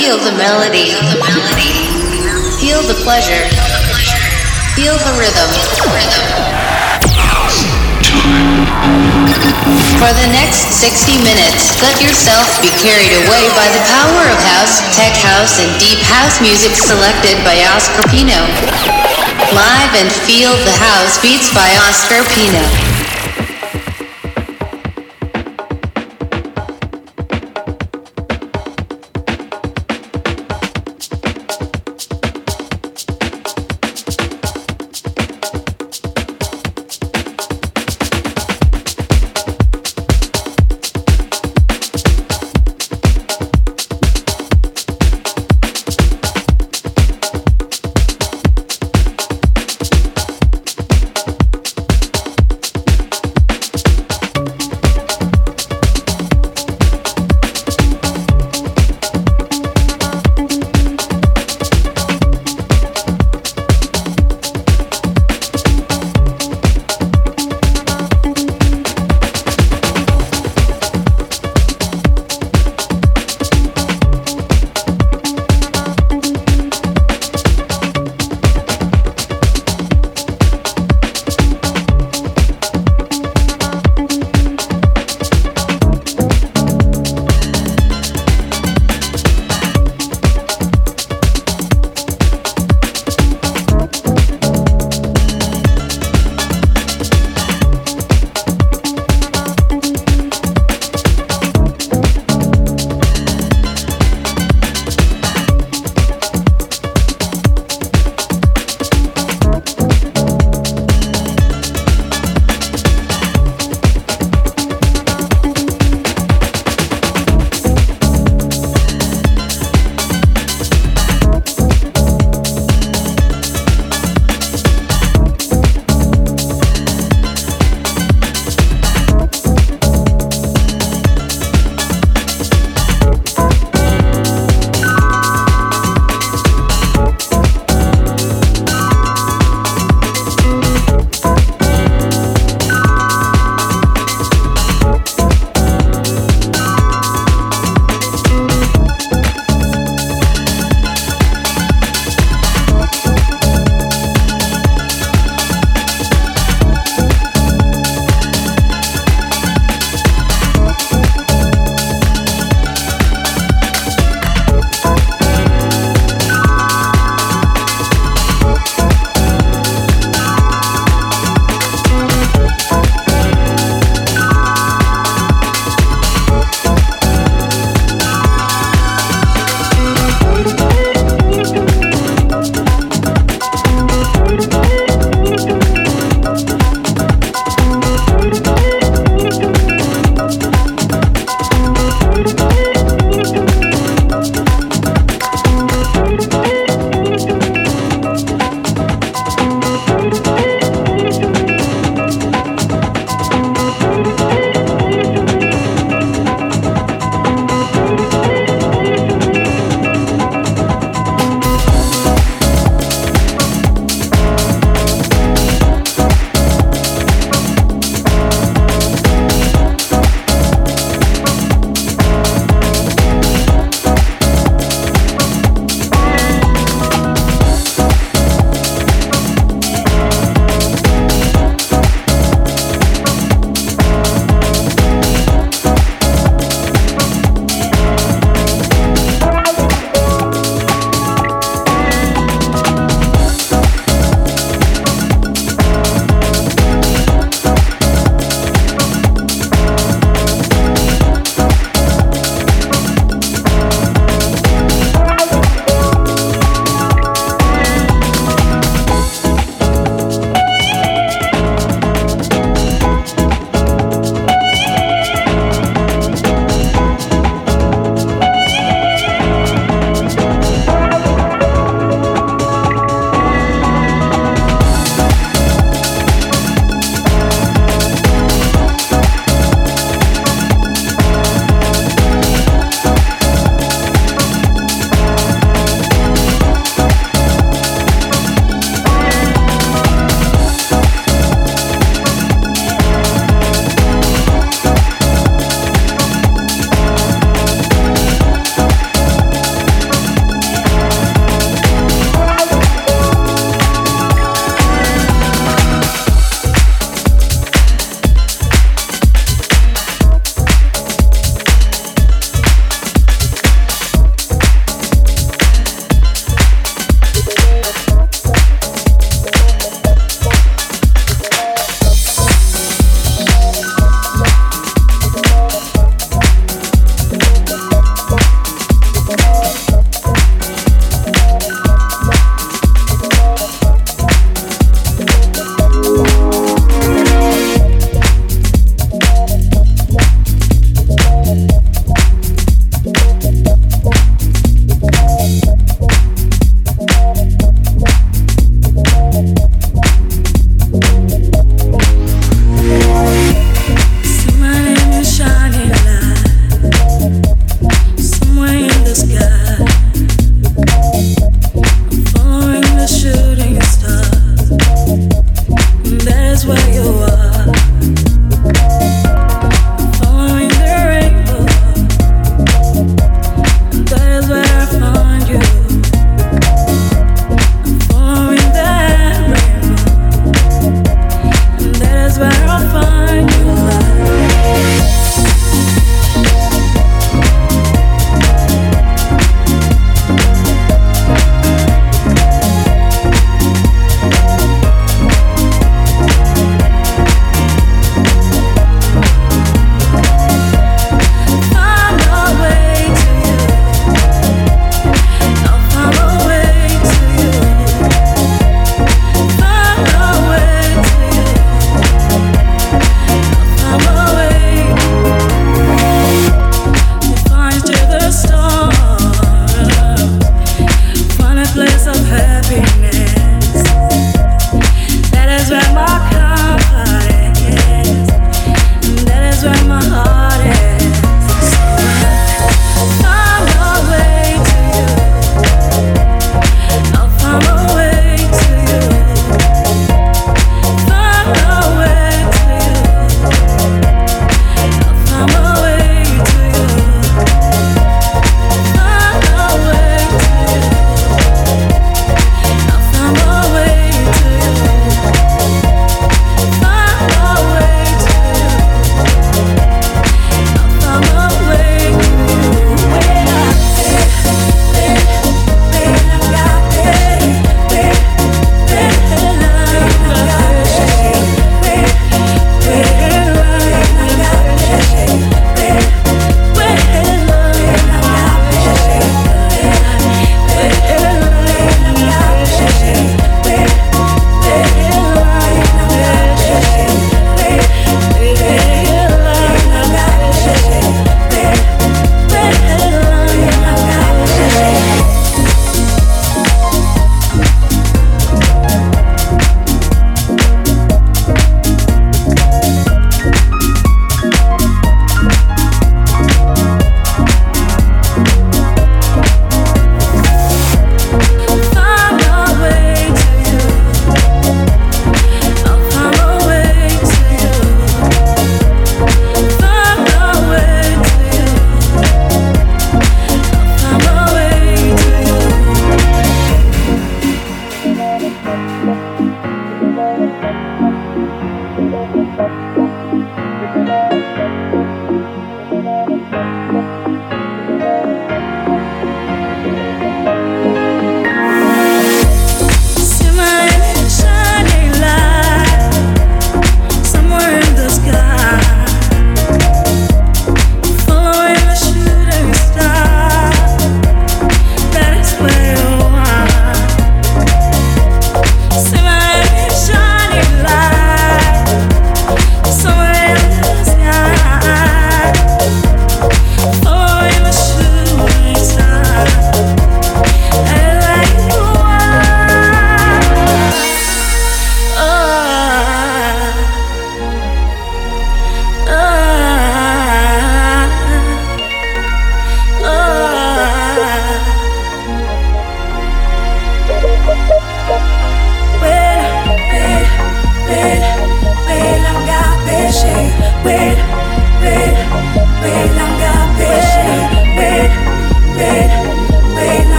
Feel the melody. Feel the pleasure. Feel the rhythm. For the next 60 minutes, let yourself be carried away by the power of house, tech house, and deep house music selected by Oscar Pino. Live and feel the house beats by Oscar Pino.